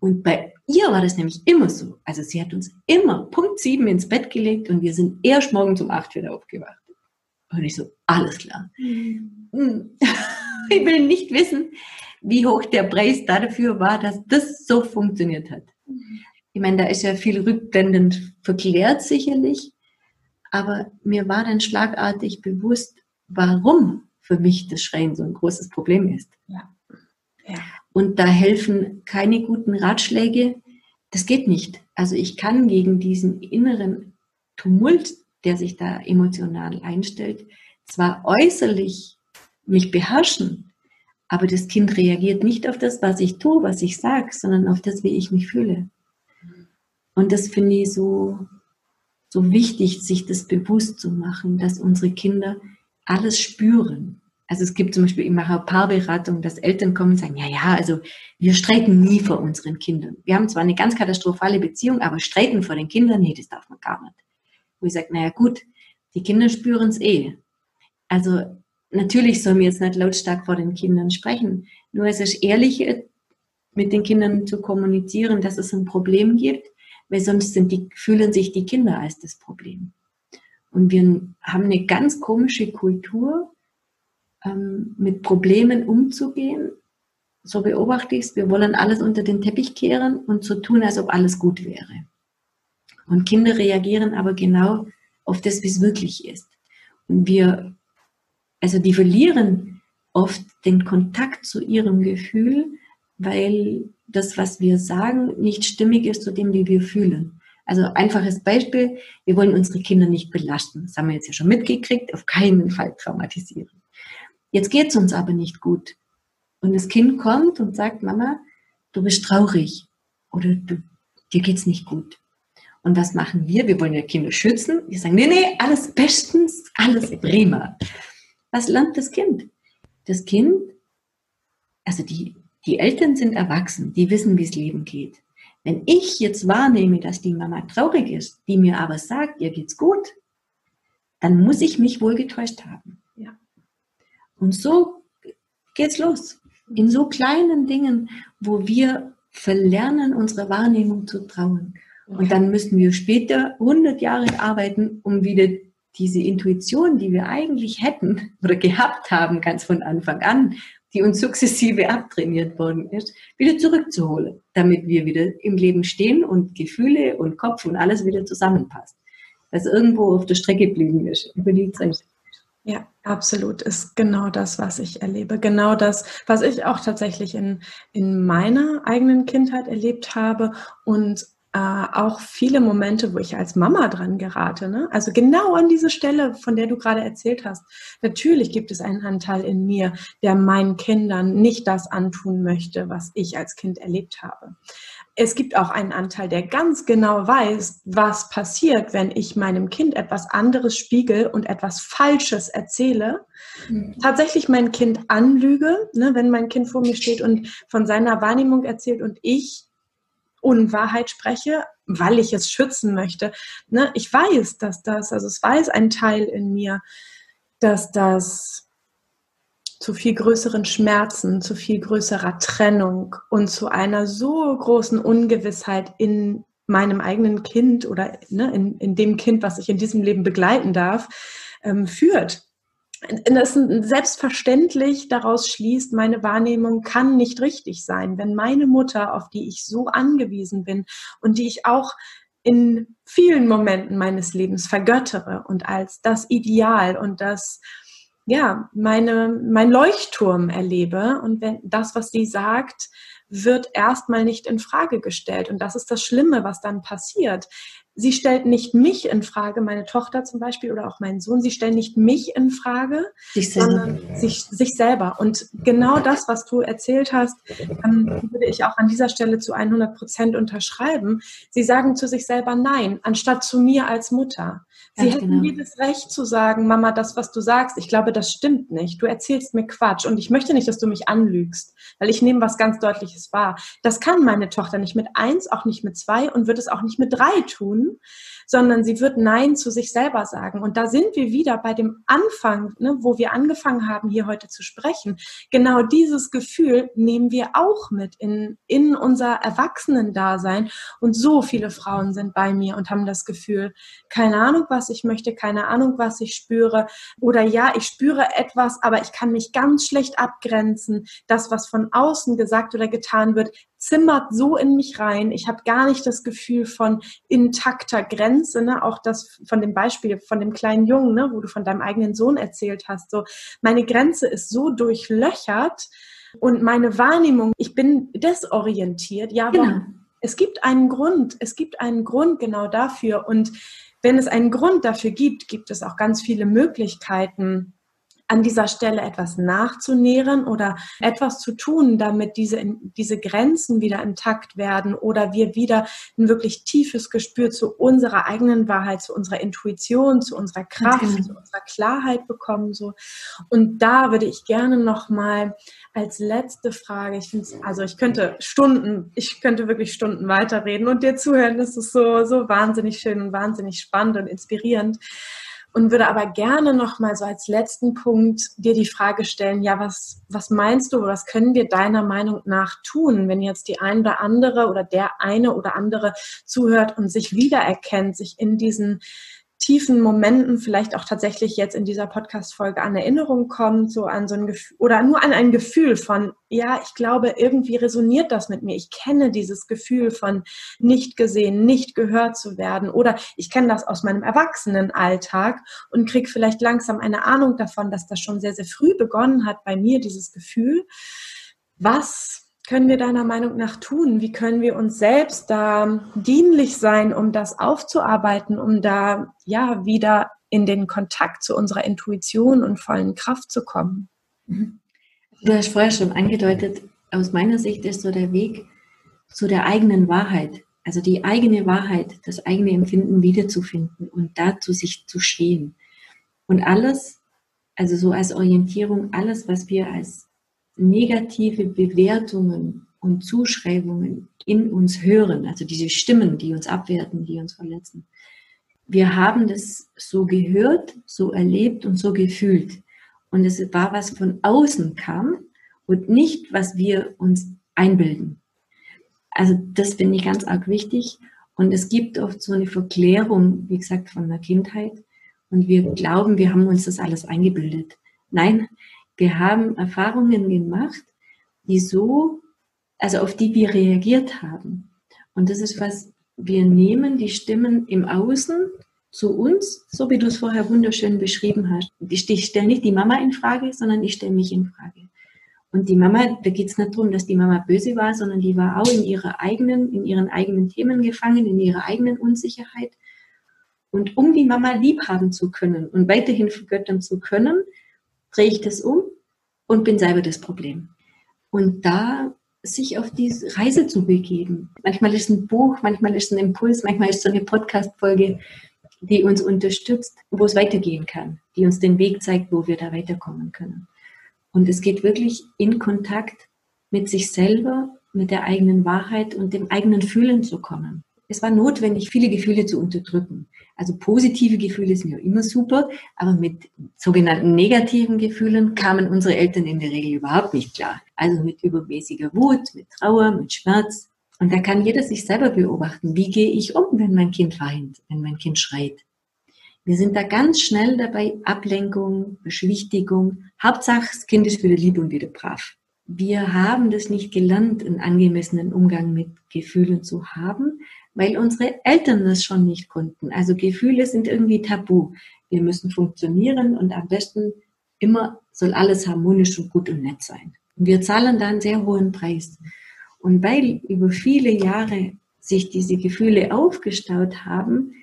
Und bei ihr war das nämlich immer so. Also sie hat uns immer Punkt sieben ins Bett gelegt und wir sind erst morgens um acht wieder aufgewacht. Und ich so, alles klar. Mhm. Ich will nicht wissen, wie hoch der Preis dafür war, dass das so funktioniert hat. Mhm. Ich meine, da ist ja viel rückblendend verklärt sicherlich. Aber mir war dann schlagartig bewusst, warum für mich das Schreien so ein großes Problem ist. Ja. Ja. Und da helfen keine guten Ratschläge. Das geht nicht. Also ich kann gegen diesen inneren Tumult, der sich da emotional einstellt, zwar äußerlich mich beherrschen, aber das Kind reagiert nicht auf das, was ich tue, was ich sage, sondern auf das, wie ich mich fühle. Und das finde ich so, so wichtig, sich das bewusst zu machen, dass unsere Kinder alles spüren. Also es gibt zum Beispiel, mache Paarberatung, dass Eltern kommen und sagen, ja, ja, also wir streiten nie vor unseren Kindern. Wir haben zwar eine ganz katastrophale Beziehung, aber streiten vor den Kindern, nee, das darf man gar nicht. Wo ich sage, naja gut, die Kinder spüren es eh. Also natürlich sollen wir jetzt nicht lautstark vor den Kindern sprechen, nur es ist ehrlicher, mit den Kindern zu kommunizieren, dass es ein Problem gibt weil sonst die, fühlen sich die Kinder als das Problem. Und wir haben eine ganz komische Kultur, ähm, mit Problemen umzugehen. So beobachte ich es. Wir wollen alles unter den Teppich kehren und so tun, als ob alles gut wäre. Und Kinder reagieren aber genau auf das, wie es wirklich ist. Und wir, also die verlieren oft den Kontakt zu ihrem Gefühl, weil das, was wir sagen, nicht stimmig ist zu dem, wie wir fühlen. Also einfaches Beispiel, wir wollen unsere Kinder nicht belasten. Das haben wir jetzt ja schon mitgekriegt, auf keinen Fall traumatisieren. Jetzt geht es uns aber nicht gut. Und das Kind kommt und sagt, Mama, du bist traurig oder du, dir geht's nicht gut. Und was machen wir? Wir wollen ja Kinder schützen. Wir sagen, nee, nee, alles bestens, alles prima. Was lernt das Kind? Das Kind, also die, die Eltern sind erwachsen, die wissen, wie es Leben geht. Wenn ich jetzt wahrnehme, dass die Mama traurig ist, die mir aber sagt, ihr geht's gut, dann muss ich mich wohl getäuscht haben. Ja. Und so geht's los. In so kleinen Dingen, wo wir verlernen, unsere Wahrnehmung zu trauen. Und dann müssen wir später 100 Jahre arbeiten, um wieder diese Intuition, die wir eigentlich hätten oder gehabt haben, ganz von Anfang an, die uns sukzessive abtrainiert worden ist, wieder zurückzuholen, damit wir wieder im Leben stehen und Gefühle und Kopf und alles wieder zusammenpasst. Was irgendwo auf der Strecke geblieben ist über die Zeit. Ja, absolut. Ist genau das, was ich erlebe. Genau das, was ich auch tatsächlich in, in meiner eigenen Kindheit erlebt habe und äh, auch viele Momente, wo ich als Mama dran gerate. Ne? Also genau an diese Stelle, von der du gerade erzählt hast. Natürlich gibt es einen Anteil in mir, der meinen Kindern nicht das antun möchte, was ich als Kind erlebt habe es gibt auch einen Anteil, der ganz genau weiß, was passiert, wenn ich meinem Kind etwas anderes spiegel und etwas Falsches erzähle. Mhm. Tatsächlich mein Kind anlüge, ne, wenn mein Kind vor mir steht und von seiner Wahrnehmung erzählt und ich Unwahrheit spreche, weil ich es schützen möchte. Ne, ich weiß, dass das, also es weiß ein Teil in mir, dass das zu viel größeren Schmerzen, zu viel größerer Trennung und zu einer so großen Ungewissheit in meinem eigenen Kind oder ne, in, in dem Kind, was ich in diesem Leben begleiten darf, ähm, führt. Das selbstverständlich daraus schließt, meine Wahrnehmung kann nicht richtig sein. Wenn meine Mutter, auf die ich so angewiesen bin und die ich auch in vielen Momenten meines Lebens vergöttere und als das Ideal und das ja, meine, mein Leuchtturm erlebe und wenn das, was sie sagt, wird erstmal nicht in Frage gestellt. Und das ist das Schlimme, was dann passiert. Sie stellt nicht mich in Frage, meine Tochter zum Beispiel oder auch meinen Sohn. Sie stellen nicht mich in Frage, sich sondern sich, sich selber. Und genau das, was du erzählt hast, ähm, würde ich auch an dieser Stelle zu 100 Prozent unterschreiben. Sie sagen zu sich selber Nein, anstatt zu mir als Mutter. Sie hätten genau. jedes Recht zu sagen, Mama, das, was du sagst, ich glaube, das stimmt nicht. Du erzählst mir Quatsch und ich möchte nicht, dass du mich anlügst, weil ich nehme was ganz Deutliches wahr. Das kann meine Tochter nicht mit eins, auch nicht mit zwei und wird es auch nicht mit drei tun, sondern sie wird Nein zu sich selber sagen. Und da sind wir wieder bei dem Anfang, ne, wo wir angefangen haben, hier heute zu sprechen. Genau dieses Gefühl nehmen wir auch mit in, in unser Erwachsenendasein. Und so viele Frauen sind bei mir und haben das Gefühl, keine Ahnung, was ich möchte, keine Ahnung, was ich spüre. Oder ja, ich spüre etwas, aber ich kann mich ganz schlecht abgrenzen. Das, was von außen gesagt oder getan wird, zimmert so in mich rein. Ich habe gar nicht das Gefühl von intakter Grenze, ne? auch das von dem Beispiel von dem kleinen Jungen, ne? wo du von deinem eigenen Sohn erzählt hast. So, meine Grenze ist so durchlöchert und meine Wahrnehmung, ich bin desorientiert. Ja, genau. Es gibt einen Grund, es gibt einen Grund genau dafür. Und wenn es einen Grund dafür gibt, gibt es auch ganz viele Möglichkeiten, an dieser Stelle etwas nachzunähren oder etwas zu tun, damit diese, diese Grenzen wieder intakt werden oder wir wieder ein wirklich tiefes Gespür zu unserer eigenen Wahrheit, zu unserer Intuition, zu unserer Kraft, genau. zu unserer Klarheit bekommen. So. Und da würde ich gerne nochmal als letzte Frage, ich finde also ich könnte Stunden, ich könnte wirklich Stunden weiterreden und dir zuhören. Das ist so, so wahnsinnig schön und wahnsinnig spannend und inspirierend und würde aber gerne noch mal so als letzten Punkt dir die Frage stellen, ja, was, was meinst du, was können wir deiner Meinung nach tun, wenn jetzt die eine oder andere oder der eine oder andere zuhört und sich wiedererkennt, sich in diesen tiefen Momenten vielleicht auch tatsächlich jetzt in dieser Podcast-Folge an Erinnerung kommt, so an so ein Gefühl oder nur an ein Gefühl von, ja, ich glaube, irgendwie resoniert das mit mir. Ich kenne dieses Gefühl von nicht gesehen, nicht gehört zu werden oder ich kenne das aus meinem Erwachsenenalltag und kriege vielleicht langsam eine Ahnung davon, dass das schon sehr, sehr früh begonnen hat bei mir, dieses Gefühl. Was können wir deiner Meinung nach tun? Wie können wir uns selbst da dienlich sein, um das aufzuarbeiten, um da ja wieder in den Kontakt zu unserer Intuition und vollen Kraft zu kommen? Mhm. Du hast vorher schon angedeutet, aus meiner Sicht ist so der Weg zu der eigenen Wahrheit, also die eigene Wahrheit, das eigene Empfinden wiederzufinden und dazu sich zu stehen. Und alles, also so als Orientierung, alles, was wir als negative Bewertungen und Zuschreibungen in uns hören, also diese Stimmen, die uns abwerten, die uns verletzen. Wir haben das so gehört, so erlebt und so gefühlt. Und es war, was von außen kam und nicht, was wir uns einbilden. Also das finde ich ganz arg wichtig. Und es gibt oft so eine Verklärung, wie gesagt, von der Kindheit. Und wir glauben, wir haben uns das alles eingebildet. Nein, wir haben Erfahrungen gemacht, die so, also auf die wir reagiert haben. Und das ist was, wir nehmen die Stimmen im Außen zu uns, so wie du es vorher wunderschön beschrieben hast. Ich stelle nicht die Mama in Frage, sondern ich stelle mich in Frage. Und die Mama, da geht es nicht darum, dass die Mama böse war, sondern die war auch in ihrer eigenen, in ihren eigenen Themen gefangen, in ihrer eigenen Unsicherheit. Und um die Mama lieb haben zu können und weiterhin vergöttern zu können, drehe ich das um und bin selber das Problem. Und da sich auf diese Reise zu begeben. Manchmal ist ein Buch, manchmal ist ein Impuls, manchmal ist so eine Podcast-Folge, die uns unterstützt, wo es weitergehen kann, die uns den Weg zeigt, wo wir da weiterkommen können. Und es geht wirklich in Kontakt mit sich selber, mit der eigenen Wahrheit und dem eigenen Fühlen zu kommen. Es war notwendig, viele Gefühle zu unterdrücken. Also positive Gefühle sind ja immer super, aber mit sogenannten negativen Gefühlen kamen unsere Eltern in der Regel überhaupt nicht klar. Also mit übermäßiger Wut, mit Trauer, mit Schmerz. Und da kann jeder sich selber beobachten, wie gehe ich um, wenn mein Kind weint, wenn mein Kind schreit. Wir sind da ganz schnell dabei, Ablenkung, Beschwichtigung. Hauptsache, das Kind ist wieder lieb und wieder brav. Wir haben das nicht gelernt, einen angemessenen Umgang mit Gefühlen zu haben, weil unsere Eltern das schon nicht konnten. Also Gefühle sind irgendwie tabu. Wir müssen funktionieren und am besten immer soll alles harmonisch und gut und nett sein. Wir zahlen da einen sehr hohen Preis. Und weil über viele Jahre sich diese Gefühle aufgestaut haben,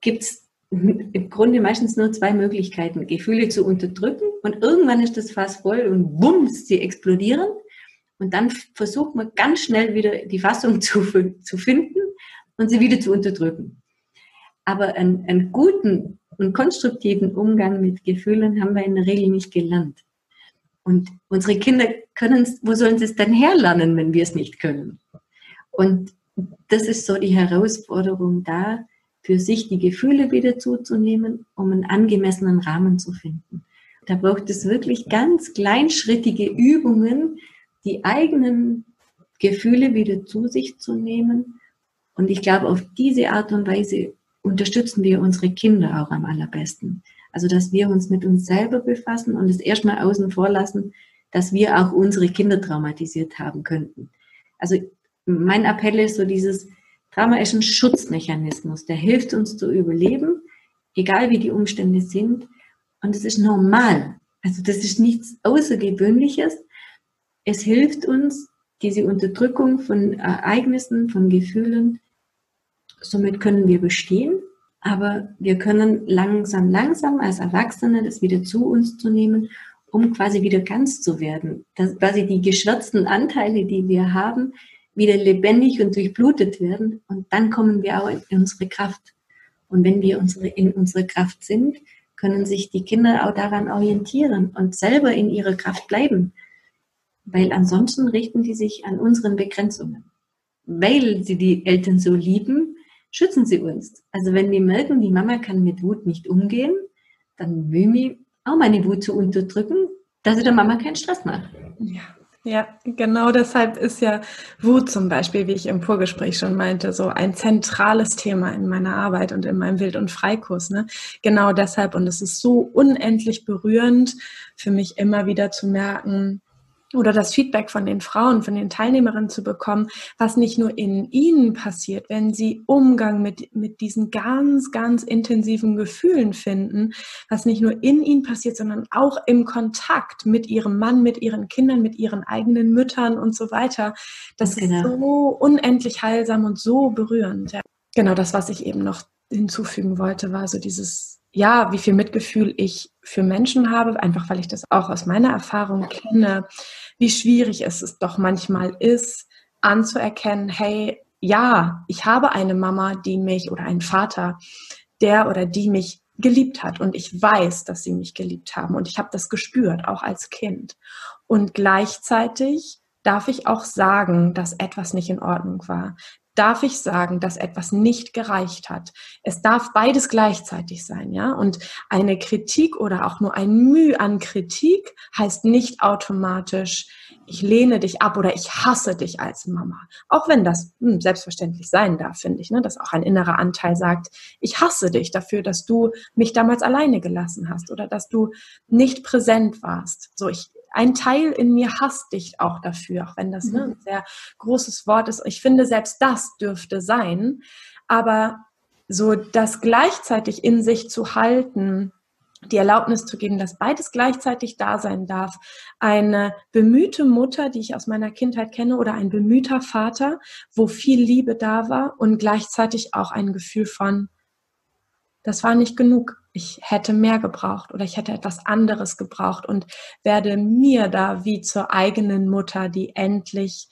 gibt es im Grunde meistens nur zwei Möglichkeiten, Gefühle zu unterdrücken und irgendwann ist das Fass voll und bums, sie explodieren. Und dann versucht man ganz schnell wieder die Fassung zu, zu finden und sie wieder zu unterdrücken. Aber einen, einen guten und konstruktiven Umgang mit Gefühlen haben wir in der Regel nicht gelernt. Und unsere Kinder können es, wo sollen sie es denn herlernen, wenn wir es nicht können? Und das ist so die Herausforderung da, für sich die Gefühle wieder zuzunehmen, um einen angemessenen Rahmen zu finden. Da braucht es wirklich ganz kleinschrittige Übungen, die eigenen Gefühle wieder zu sich zu nehmen und ich glaube, auf diese Art und Weise unterstützen wir unsere Kinder auch am allerbesten. Also, dass wir uns mit uns selber befassen und es erstmal außen vor lassen, dass wir auch unsere Kinder traumatisiert haben könnten. Also, mein Appell ist so dieses, Trauma ist ein Schutzmechanismus, der hilft uns zu überleben, egal wie die Umstände sind. Und es ist normal. Also, das ist nichts Außergewöhnliches. Es hilft uns, diese Unterdrückung von Ereignissen, von Gefühlen, somit können wir bestehen, aber wir können langsam, langsam als Erwachsene das wieder zu uns zu nehmen, um quasi wieder ganz zu werden. Dass quasi die geschwärzten Anteile, die wir haben, wieder lebendig und durchblutet werden und dann kommen wir auch in unsere Kraft. Und wenn wir unsere, in unserer Kraft sind, können sich die Kinder auch daran orientieren und selber in ihrer Kraft bleiben weil ansonsten richten die sich an unseren Begrenzungen. Weil sie die Eltern so lieben, schützen sie uns. Also wenn die merken, die Mama kann mit Wut nicht umgehen, dann will ich auch meine Wut zu unterdrücken, dass sie der Mama keinen Stress macht. Ja. Ja, genau deshalb ist ja Wut zum Beispiel, wie ich im Vorgespräch schon meinte, so ein zentrales Thema in meiner Arbeit und in meinem Wild- und Freikurs. Ne? Genau deshalb. Und es ist so unendlich berührend für mich immer wieder zu merken, oder das Feedback von den Frauen, von den Teilnehmerinnen zu bekommen, was nicht nur in ihnen passiert, wenn sie Umgang mit, mit diesen ganz, ganz intensiven Gefühlen finden, was nicht nur in ihnen passiert, sondern auch im Kontakt mit ihrem Mann, mit ihren Kindern, mit ihren eigenen Müttern und so weiter. Das genau. ist so unendlich heilsam und so berührend. Ja. Genau das, was ich eben noch hinzufügen wollte, war so dieses ja, wie viel Mitgefühl ich für Menschen habe, einfach weil ich das auch aus meiner Erfahrung kenne, wie schwierig es doch manchmal ist, anzuerkennen, hey, ja, ich habe eine Mama, die mich oder einen Vater, der oder die mich geliebt hat und ich weiß, dass sie mich geliebt haben und ich habe das gespürt, auch als Kind. Und gleichzeitig darf ich auch sagen, dass etwas nicht in Ordnung war darf ich sagen, dass etwas nicht gereicht hat. Es darf beides gleichzeitig sein, ja. Und eine Kritik oder auch nur ein Mühe an Kritik heißt nicht automatisch, ich lehne dich ab oder ich hasse dich als Mama. Auch wenn das hm, selbstverständlich sein darf, finde ich, ne? dass auch ein innerer Anteil sagt, ich hasse dich dafür, dass du mich damals alleine gelassen hast oder dass du nicht präsent warst. So, ich, ein Teil in mir hasst dich auch dafür, auch wenn das ne, mhm. ein sehr großes Wort ist. Ich finde, selbst das dürfte sein. Aber so das gleichzeitig in sich zu halten, die Erlaubnis zu geben, dass beides gleichzeitig da sein darf. Eine bemühte Mutter, die ich aus meiner Kindheit kenne, oder ein bemühter Vater, wo viel Liebe da war und gleichzeitig auch ein Gefühl von, das war nicht genug ich hätte mehr gebraucht oder ich hätte etwas anderes gebraucht und werde mir da wie zur eigenen Mutter, die endlich,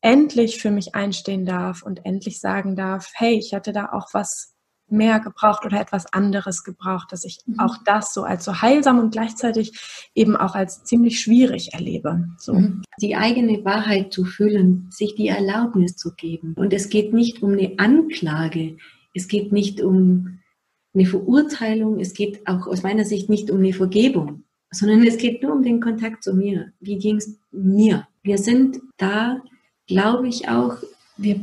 endlich für mich einstehen darf und endlich sagen darf, hey, ich hätte da auch was mehr gebraucht oder etwas anderes gebraucht, dass ich mhm. auch das so als so heilsam und gleichzeitig eben auch als ziemlich schwierig erlebe. So. Mhm. Die eigene Wahrheit zu fühlen, sich die Erlaubnis zu geben. Und es geht nicht um eine Anklage, es geht nicht um eine Verurteilung, es geht auch aus meiner Sicht nicht um eine Vergebung, sondern es geht nur um den Kontakt zu mir. Wie ging es mir? Wir sind da, glaube ich auch, wir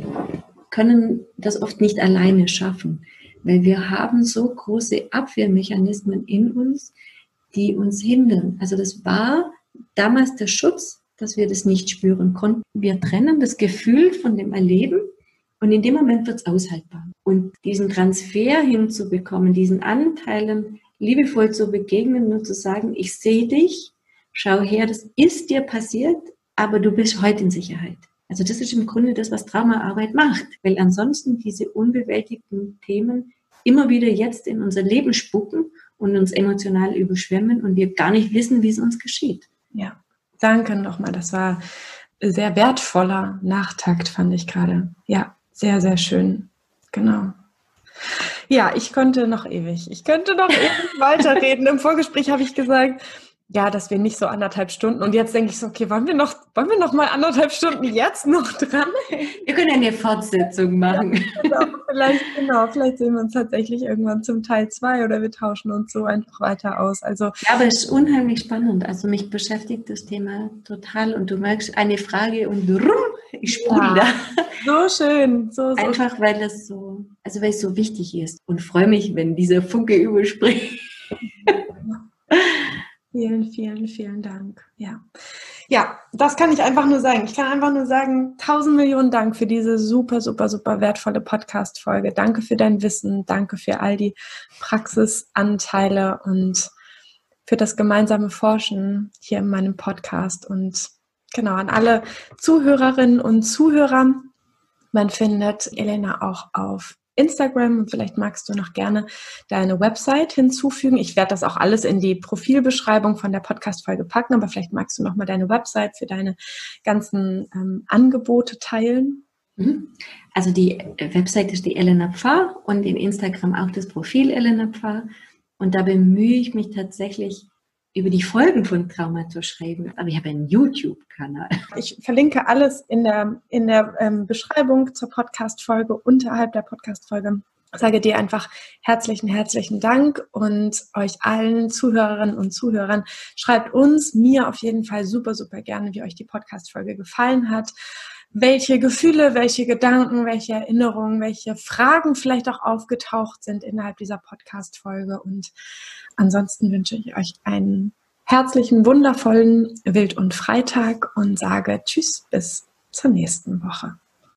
können das oft nicht alleine schaffen, weil wir haben so große Abwehrmechanismen in uns, die uns hindern. Also das war damals der Schutz, dass wir das nicht spüren konnten. Wir trennen das Gefühl von dem Erleben und in dem Moment wird es aushaltbar. Und diesen Transfer hinzubekommen, diesen Anteilen liebevoll zu begegnen und zu sagen, ich sehe dich, schau her, das ist dir passiert, aber du bist heute in Sicherheit. Also das ist im Grunde das, was Traumaarbeit macht, weil ansonsten diese unbewältigten Themen immer wieder jetzt in unser Leben spucken und uns emotional überschwemmen und wir gar nicht wissen, wie es uns geschieht. Ja, danke nochmal. Das war sehr wertvoller Nachtakt, fand ich gerade. Ja, sehr, sehr schön. Genau. Ja, ich könnte noch ewig. Ich könnte noch ewig weiterreden. Im Vorgespräch habe ich gesagt, ja, dass wir nicht so anderthalb Stunden. Und jetzt denke ich so, okay, wollen wir noch, wollen wir noch mal anderthalb Stunden jetzt noch dran? Wir können eine Fortsetzung machen. Ja, genau, vielleicht, genau, vielleicht sehen wir uns tatsächlich irgendwann zum Teil zwei oder wir tauschen uns so einfach weiter aus. Also, ja, aber es ist unheimlich spannend. Also mich beschäftigt das Thema total und du merkst eine Frage und rum, ich sprudel ja, So schön. So, so Einfach weil das so, also weil es so wichtig ist und freue mich, wenn dieser Funke überspringt. Vielen, vielen, vielen Dank. Ja. Ja, das kann ich einfach nur sagen. Ich kann einfach nur sagen, tausend Millionen Dank für diese super, super, super wertvolle Podcast-Folge. Danke für dein Wissen. Danke für all die Praxisanteile und für das gemeinsame Forschen hier in meinem Podcast. Und genau, an alle Zuhörerinnen und Zuhörer. Man findet Elena auch auf Instagram und vielleicht magst du noch gerne deine Website hinzufügen. Ich werde das auch alles in die Profilbeschreibung von der Podcast-Folge packen, aber vielleicht magst du noch mal deine Website für deine ganzen ähm, Angebote teilen. Mhm. Also die Website ist die Elena Pfarr und in Instagram auch das Profil Elena Pfarr. Und da bemühe ich mich tatsächlich über die Folgen von Trauma zu schreiben. Aber ich habe einen YouTube-Kanal. Ich verlinke alles in der, in der ähm, Beschreibung zur Podcast-Folge, unterhalb der Podcast-Folge. Sage dir einfach herzlichen, herzlichen Dank und euch allen Zuhörerinnen und Zuhörern. Schreibt uns, mir auf jeden Fall super, super gerne, wie euch die Podcast-Folge gefallen hat. Welche Gefühle, welche Gedanken, welche Erinnerungen, welche Fragen vielleicht auch aufgetaucht sind innerhalb dieser Podcast-Folge. Und ansonsten wünsche ich euch einen herzlichen, wundervollen Wild- und Freitag und sage Tschüss bis zur nächsten Woche.